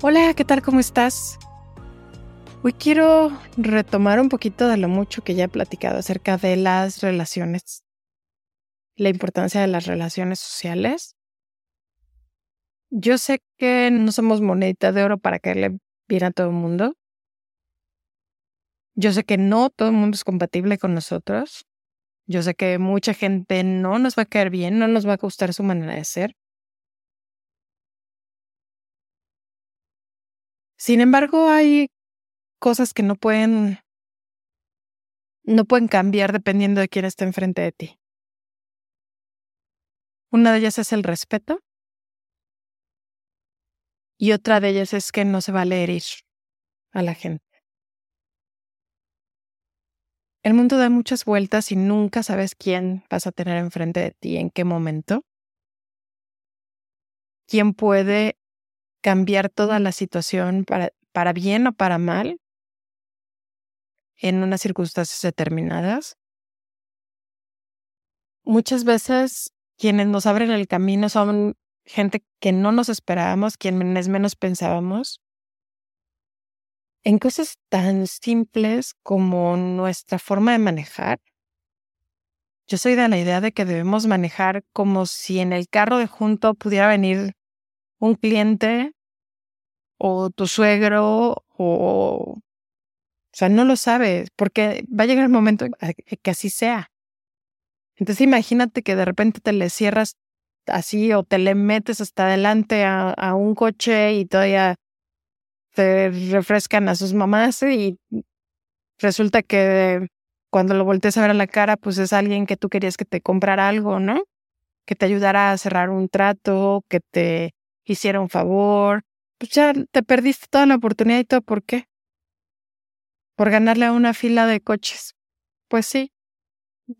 Hola, ¿qué tal? ¿Cómo estás? Hoy quiero retomar un poquito de lo mucho que ya he platicado acerca de las relaciones, la importancia de las relaciones sociales. Yo sé que no somos monedita de oro para caerle bien a todo el mundo. Yo sé que no todo el mundo es compatible con nosotros. Yo sé que mucha gente no nos va a caer bien, no nos va a gustar su manera de ser. Sin embargo, hay cosas que no pueden no pueden cambiar dependiendo de quién está enfrente de ti. Una de ellas es el respeto y otra de ellas es que no se vale herir a la gente. El mundo da muchas vueltas y nunca sabes quién vas a tener enfrente de ti, en qué momento. ¿Quién puede cambiar toda la situación para, para bien o para mal en unas circunstancias determinadas. Muchas veces quienes nos abren el camino son gente que no nos esperábamos, quienes menos pensábamos, en cosas tan simples como nuestra forma de manejar. Yo soy de la idea de que debemos manejar como si en el carro de junto pudiera venir un cliente o tu suegro o... O sea, no lo sabes, porque va a llegar el momento que así sea. Entonces imagínate que de repente te le cierras así o te le metes hasta adelante a, a un coche y todavía te refrescan a sus mamás y resulta que cuando lo voltees a ver a la cara, pues es alguien que tú querías que te comprara algo, ¿no? Que te ayudara a cerrar un trato, que te hiciera un favor, pues ya te perdiste toda la oportunidad y todo. ¿Por qué? Por ganarle a una fila de coches. Pues sí.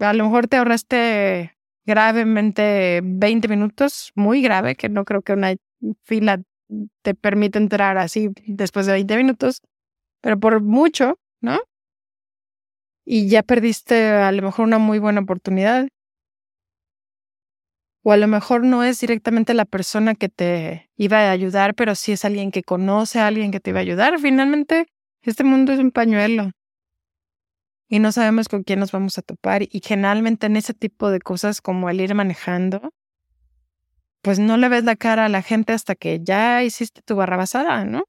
A lo mejor te ahorraste gravemente 20 minutos, muy grave, que no creo que una fila te permita entrar así después de 20 minutos, pero por mucho, ¿no? Y ya perdiste a lo mejor una muy buena oportunidad o a lo mejor no es directamente la persona que te iba a ayudar, pero sí es alguien que conoce a alguien que te iba a ayudar. Finalmente, este mundo es un pañuelo y no sabemos con quién nos vamos a topar y generalmente en ese tipo de cosas como el ir manejando, pues no le ves la cara a la gente hasta que ya hiciste tu barra basada, ¿no?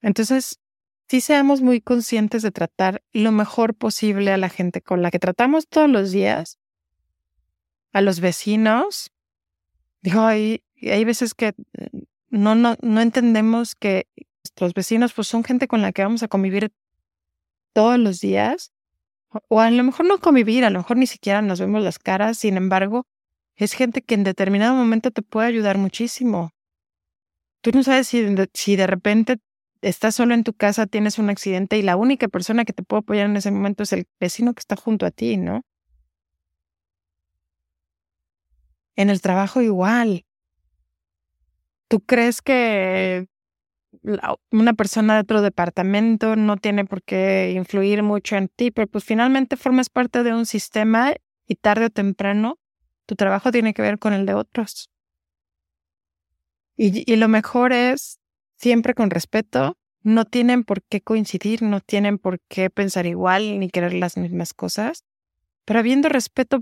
Entonces, sí seamos muy conscientes de tratar lo mejor posible a la gente con la que tratamos todos los días a los vecinos. Digo, hay, hay veces que mm, no, no, no entendemos que nuestros vecinos pues son gente con la que vamos a convivir todos los días. O a lo mejor no convivir, a lo mejor ni siquiera nos vemos las caras, sin embargo, es gente que en determinado momento te puede ayudar muchísimo. Tú no sabes si, si de repente estás solo en tu casa, tienes un accidente y la única persona que te puede apoyar en ese momento es el vecino que está junto a ti, ¿no? En el trabajo igual. ¿Tú crees que una persona de otro departamento no tiene por qué influir mucho en ti, pero pues finalmente formas parte de un sistema y tarde o temprano tu trabajo tiene que ver con el de otros. Y, y lo mejor es siempre con respeto. No tienen por qué coincidir, no tienen por qué pensar igual ni querer las mismas cosas, pero habiendo respeto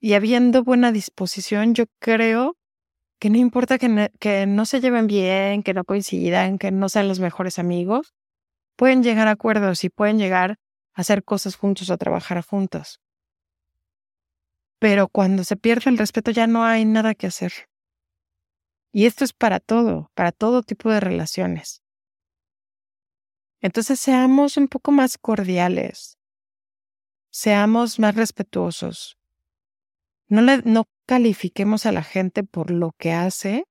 y habiendo buena disposición, yo creo que no importa que no se lleven bien, que no coincidan, que no sean los mejores amigos, pueden llegar a acuerdos y pueden llegar a hacer cosas juntos o a trabajar juntos. Pero cuando se pierde el respeto ya no hay nada que hacer. Y esto es para todo, para todo tipo de relaciones. Entonces seamos un poco más cordiales, seamos más respetuosos. No, le, no califiquemos a la gente por lo que hace,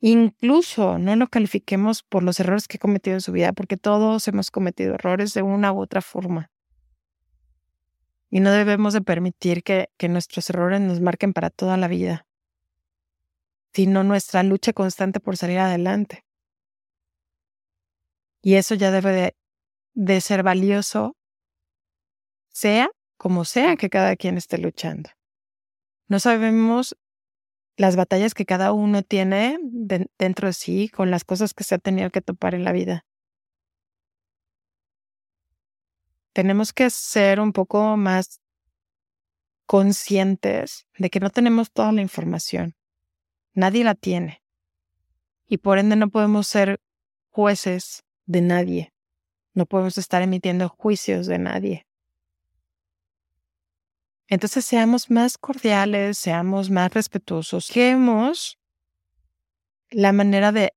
incluso no lo califiquemos por los errores que ha cometido en su vida, porque todos hemos cometido errores de una u otra forma. Y no debemos de permitir que, que nuestros errores nos marquen para toda la vida, sino nuestra lucha constante por salir adelante. Y eso ya debe de, ser valioso, sea como sea que cada quien esté luchando. No sabemos las batallas que cada uno tiene dentro de sí con las cosas que se ha tenido que topar en la vida. Tenemos que ser un poco más conscientes de que no tenemos toda la información. Nadie la tiene. Y por ende no podemos ser jueces de nadie. No podemos estar emitiendo juicios de nadie. Entonces seamos más cordiales, seamos más respetuosos, Busquemos la manera de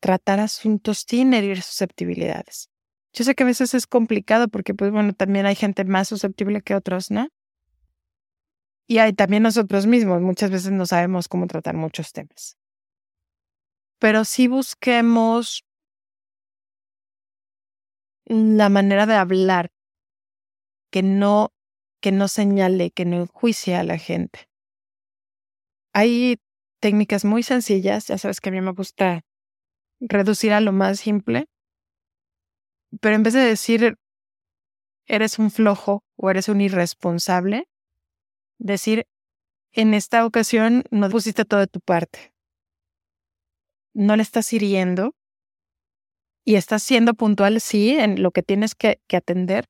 tratar asuntos sin herir susceptibilidades. Yo sé que a veces es complicado porque, pues bueno, también hay gente más susceptible que otros, ¿no? Y hay también nosotros mismos, muchas veces no sabemos cómo tratar muchos temas. Pero sí busquemos la manera de hablar que no, que no señale, que no enjuicie a la gente. Hay técnicas muy sencillas, ya sabes que a mí me gusta reducir a lo más simple, pero en vez de decir eres un flojo o eres un irresponsable, decir en esta ocasión no pusiste todo de tu parte. No le estás hiriendo, y estás siendo puntual, sí, en lo que tienes que, atender,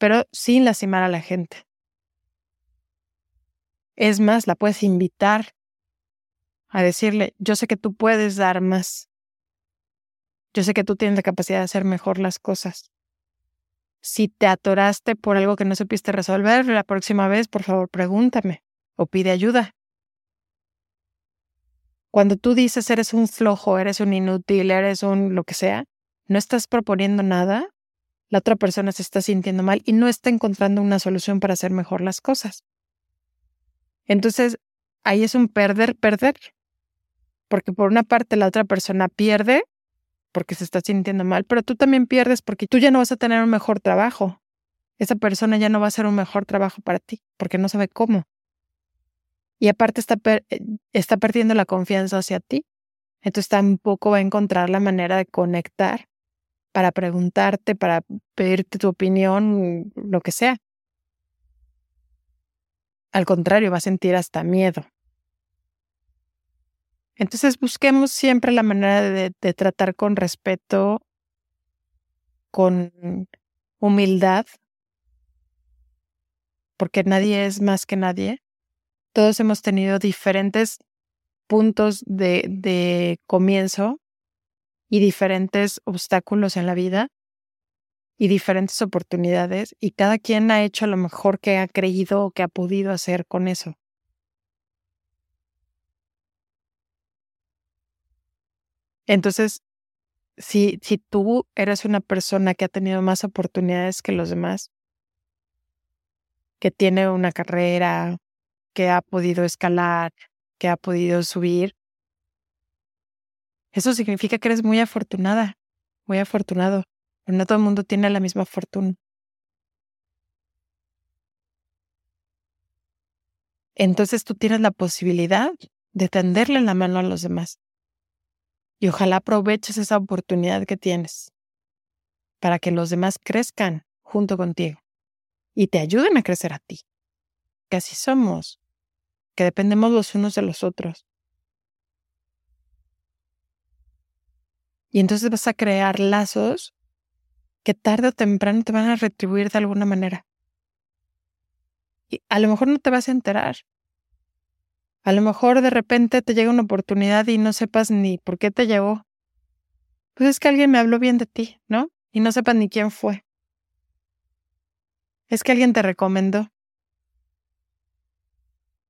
pero sin lastimar a la gente. Es más, la puedes invitar a decirle, yo sé que tú puedes dar más. Yo sé que tú tienes la capacidad de hacer mejor las cosas. Si te atoraste por algo que no supiste resolver, la próxima vez, por favor, pregúntame o pide ayuda. Cuando tú dices eres un flojo, eres un inútil, eres un lo que sea, no estás proponiendo nada, la otra persona se está sintiendo mal y no está encontrando una solución para hacer mejor las cosas. Entonces, ahí es un perder, perder. Porque por una parte la otra persona pierde porque se está sintiendo mal, pero tú también pierdes porque tú ya no vas a tener un mejor trabajo. Esa persona ya no va a hacer un mejor trabajo para ti porque no sabe cómo. Y aparte está, eh, está perdiendo la confianza hacia ti. Entonces tampoco va a encontrar la manera de conectar para preguntarte, para pedirte tu opinión, lo que sea. Al contrario, va a sentir hasta miedo. Entonces busquemos siempre la manera de, tratar con respeto, con humildad, porque nadie es más que nadie. Todos hemos tenido diferentes puntos de comienzo y diferentes obstáculos en la vida y diferentes oportunidades y cada quien ha hecho lo mejor que ha creído o que ha podido hacer con eso. Entonces, si, si tú eres una persona que ha tenido más oportunidades que los demás, que tiene una carrera, que ha podido escalar, que ha podido subir, eso significa que eres muy afortunada, muy afortunado, pero no todo el mundo tiene la misma fortuna. Entonces tú tienes la posibilidad de tenderle la mano a los demás. Y ojalá aproveches esa oportunidad que tienes para que los demás crezcan junto contigo y te ayuden a crecer a ti. Que así somos, que dependemos los unos de los otros. Y entonces vas a crear lazos que tarde o temprano te van a retribuir de alguna manera. Y a lo mejor no te vas a enterar, A lo mejor de repente te llega una oportunidad y no sepas ni por qué te llegó. Pues es que alguien me habló bien de ti, ¿no? Y no sepas ni quién fue. Es que alguien te recomendó.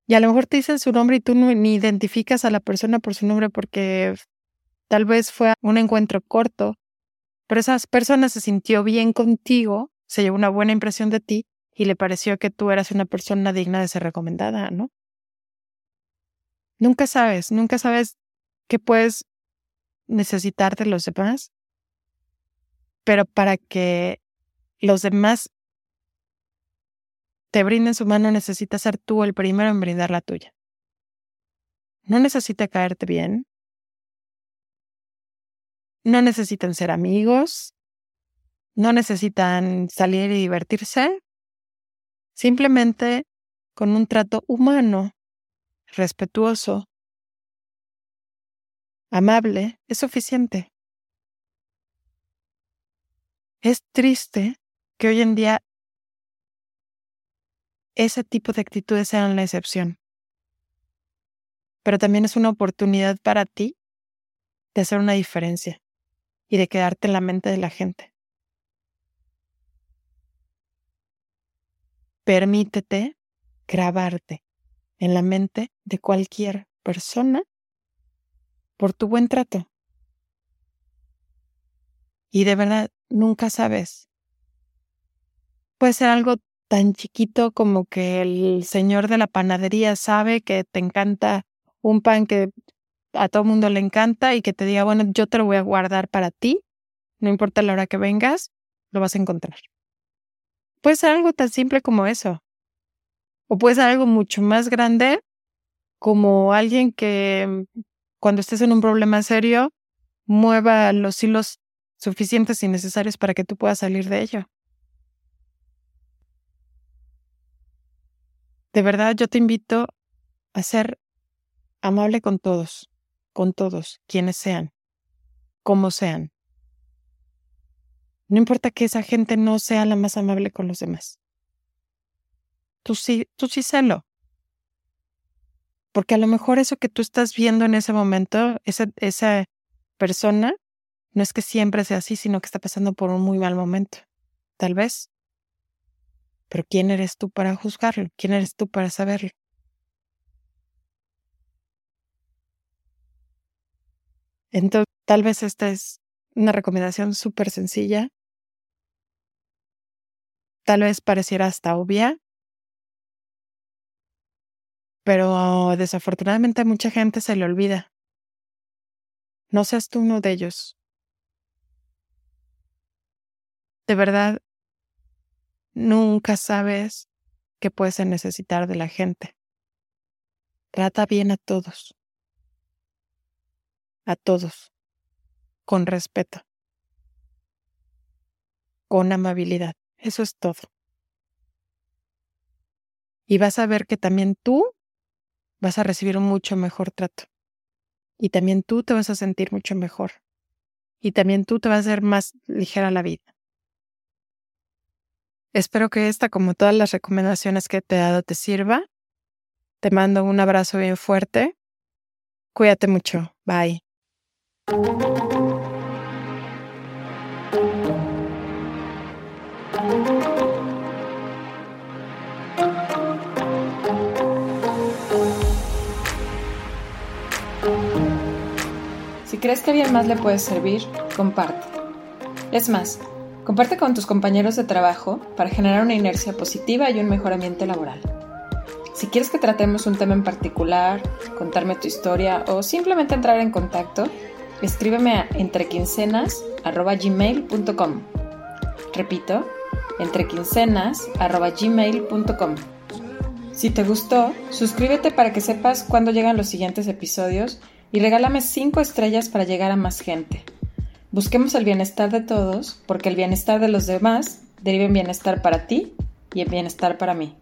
Y a lo mejor te dicen su nombre y tú ni identificas a la persona por su nombre porque tal vez fue un encuentro corto, pero esa persona se sintió bien contigo, se llevó una buena impresión de ti y le pareció que tú eras una persona digna de ser recomendada, ¿no? Nunca sabes, nunca sabes qué puedes necesitar de los demás, pero para que los demás te brinden su mano necesitas ser tú el primero en brindar la tuya. No necesita caerte bien. No necesitan ser amigos. No necesitan salir y divertirse. Simplemente con un trato humano respetuoso, amable, es suficiente. Es triste que hoy en día ese tipo de actitudes sean la excepción. Pero también es una oportunidad para ti de hacer una diferencia y de quedarte en la mente de la gente. Permítete grabarte en la mente de cualquier persona por tu buen trato. Y de verdad, nunca sabes. Puede ser algo tan chiquito como que el señor de la panadería sabe que te encanta un pan que a todo mundo le encanta y que te diga, bueno, yo te lo voy a guardar para ti, no importa la hora que vengas, lo vas a encontrar. Puede ser algo tan simple como eso. O puede ser algo mucho más grande, como alguien que mm, cuando estés en un problema serio, mueva los hilos suficientes y necesarios para que tú puedas salir de ello. De verdad, yo te invito a ser amable con todos, con todos, quienes sean, como sean. No importa que esa gente no sea la más amable con los demás tú sí, tú sí sélo. Porque a lo mejor eso que tú estás viendo en ese momento, esa, esa persona, no es que siempre sea así, sino que está pasando por un muy mal momento. Tal vez. Pero ¿quién eres tú para juzgarlo? ¿Quién eres tú para saberlo? Entonces, tal vez esta es una recomendación súper sencilla. Tal vez pareciera hasta obvia, pero desafortunadamente a mucha gente se le olvida. No seas tú uno de ellos. De verdad, nunca sabes qué puedes necesitar de la gente. Trata bien a todos. A todos. Con respeto. Con amabilidad. Eso es todo. Y vas a ver que también tú vas a recibir un mucho mejor trato. Y también tú te vas a sentir mucho mejor. Y también tú te vas a hacer más ligera la vida. Espero que esta, como todas las recomendaciones que te he dado, te sirva. Te mando un abrazo bien fuerte. Cuídate mucho. Bye. Crees que a alguien más le puede servir, comparte. Es más, comparte con tus compañeros de trabajo para generar una inercia positiva y un mejor ambiente laboral. Si quieres que tratemos un tema en particular, contarme tu historia o simplemente entrar en contacto, escríbeme a entrequincenas.gmail.com. Repito, entrequincenas.gmail.com. Si te gustó, suscríbete para que sepas cuándo llegan los siguientes episodios y regálame 5 estrellas para llegar a más gente. Busquemos el bienestar de todos, porque el bienestar de los demás deriva en bienestar para ti y en bienestar para mí.